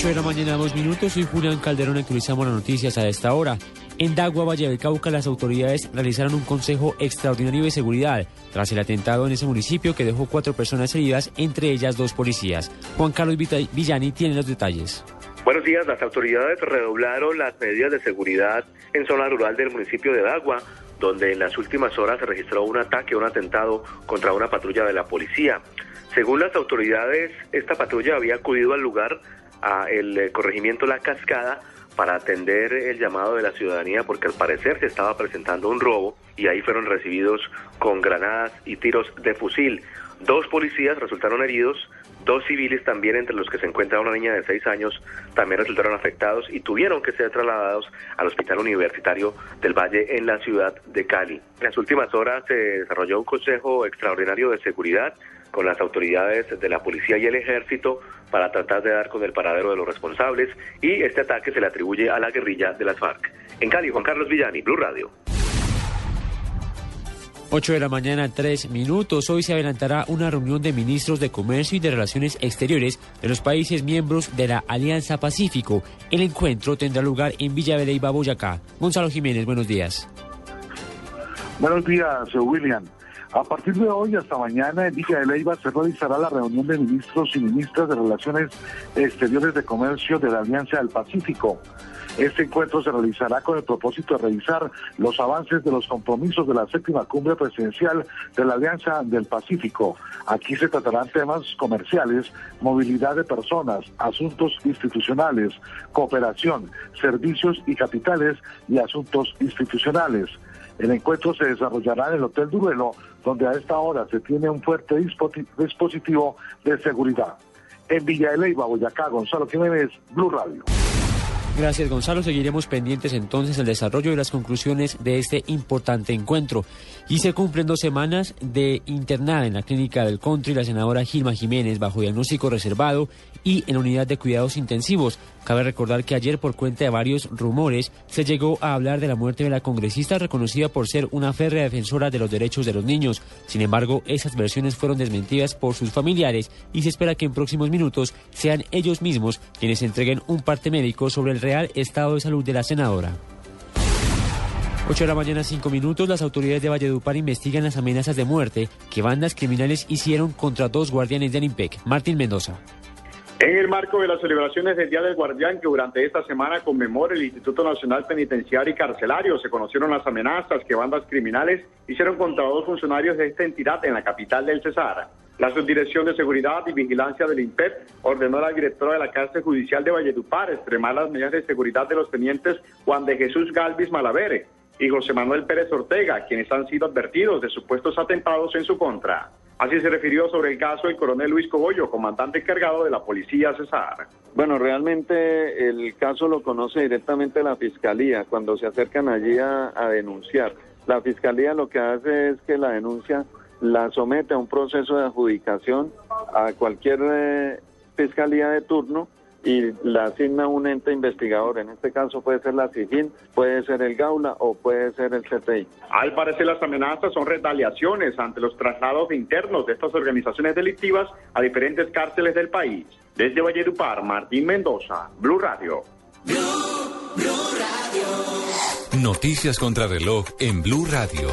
8 de la mañana, dos minutos. Soy Julián Calderón. Actualizamos las noticias a esta hora. En Dagua, Valle del Cauca, las autoridades realizaron un consejo extraordinario de seguridad tras el atentado en ese municipio que dejó cuatro personas heridas, entre ellas dos policías. Juan Carlos Villani tiene los detalles. Buenos días, las autoridades redoblaron las medidas de seguridad en zona rural del municipio de Dagua, donde en las últimas horas se registró un ataque, un atentado contra una patrulla de la policía. Según las autoridades, esta patrulla había acudido al lugar, a el eh, corregimiento La Cascada, para atender el llamado de la ciudadanía porque al parecer se estaba presentando un robo y ahí fueron recibidos con granadas y tiros de fusil. Dos policías resultaron heridos, dos civiles también, entre los que se encuentra una niña de seis años, también resultaron afectados y tuvieron que ser trasladados al Hospital Universitario del Valle en la ciudad de Cali. En las últimas horas se desarrolló un consejo extraordinario de seguridad con las autoridades de la policía y el ejército para tratar de dar con el paradero de los responsables y este ataque se le atribuye a la guerrilla de las FARC. En Cali, Juan Carlos Villani, Blue Radio. 8 de la mañana, 3 minutos. Hoy se adelantará una reunión de ministros de Comercio y de Relaciones Exteriores de los países miembros de la Alianza Pacífico. El encuentro tendrá lugar en Villa Veleiva, Boyacá. Gonzalo Jiménez, buenos días. Buenos días, William. A partir de hoy hasta mañana en Villa de Leyva se realizará la reunión de ministros y ministras de Relaciones Exteriores de Comercio de la Alianza del Pacífico. Este encuentro se realizará con el propósito de revisar los avances de los compromisos de la séptima cumbre presidencial de la Alianza del Pacífico. Aquí se tratarán temas comerciales, movilidad de personas, asuntos institucionales, cooperación, servicios y capitales y asuntos institucionales. El encuentro se desarrollará en el Hotel Duruelo, donde a esta hora se tiene un fuerte dispositivo de seguridad. En Villa de Boyacá, Gonzalo Jiménez, Blue Radio. Gracias Gonzalo, seguiremos pendientes entonces el desarrollo y las conclusiones de este importante encuentro. Y se cumplen dos semanas de internada en la clínica del country la senadora Gilma Jiménez bajo diagnóstico reservado y en unidad de cuidados intensivos. Cabe recordar que ayer por cuenta de varios rumores se llegó a hablar de la muerte de la congresista reconocida por ser una férrea defensora de los derechos de los niños. Sin embargo, esas versiones fueron desmentidas por sus familiares y se espera que en próximos minutos sean ellos mismos quienes entreguen un parte médico sobre el real estado de salud de la senadora. 8 de la mañana, 5 minutos. Las autoridades de Valledupar investigan las amenazas de muerte que bandas criminales hicieron contra dos guardianes del IMPEC. Martín Mendoza. En el marco de las celebraciones del Día del Guardián que durante esta semana conmemora el Instituto Nacional Penitenciario y Carcelario, se conocieron las amenazas que bandas criminales hicieron contra dos funcionarios de esta entidad en la capital del Cesar. La Subdirección de Seguridad y Vigilancia del INPEP ordenó a la directora de la cárcel judicial de Valledupar extremar las medidas de seguridad de los tenientes Juan de Jesús Galvis Malavere y José Manuel Pérez Ortega, quienes han sido advertidos de supuestos atentados en su contra. Así se refirió sobre el caso el coronel Luis Cogollo, comandante encargado de la policía Cesar. Bueno, realmente el caso lo conoce directamente la fiscalía cuando se acercan allí a, denunciar. La fiscalía lo que hace es que la denuncia la somete a un proceso de adjudicación a cualquier eh, fiscalía de turno y la asigna un ente investigador. En este caso puede ser la SIGIN, puede ser el Gaula o puede ser el CTI. Al parecer las amenazas son retaliaciones ante los traslados internos de estas organizaciones delictivas a diferentes cárceles del país. Desde Valledupar, Martín Mendoza, Blue Radio. Blue, Radio. Noticias contra reloj en Blue Radio.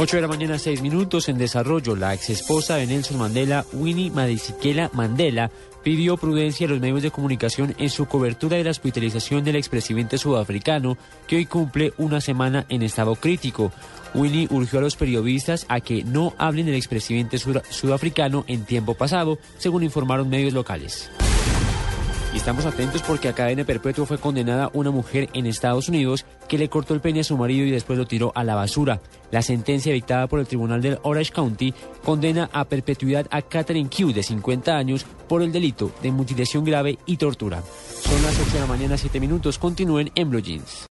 8 de la mañana, 6 minutos en desarrollo. La ex esposa de Nelson Mandela, Winnie Madisiquela Mandela, pidió prudencia a los medios de comunicación en su cobertura de la hospitalización del expresidente sudafricano, que hoy cumple una semana en estado crítico. Winnie urgió a los periodistas a que no hablen del expresidente sudafricano en tiempo pasado, según informaron medios locales. Y estamos atentos porque a cadena perpetua fue condenada una mujer en Estados Unidos que le cortó el pene a su marido y después lo tiró a la basura. La sentencia dictada por el tribunal del Orange County condena a perpetuidad a Catherine Q, de 50 años, por el delito de mutilación grave y tortura. Son las 8 de la mañana, 7 minutos. Continúen en Blue Jeans.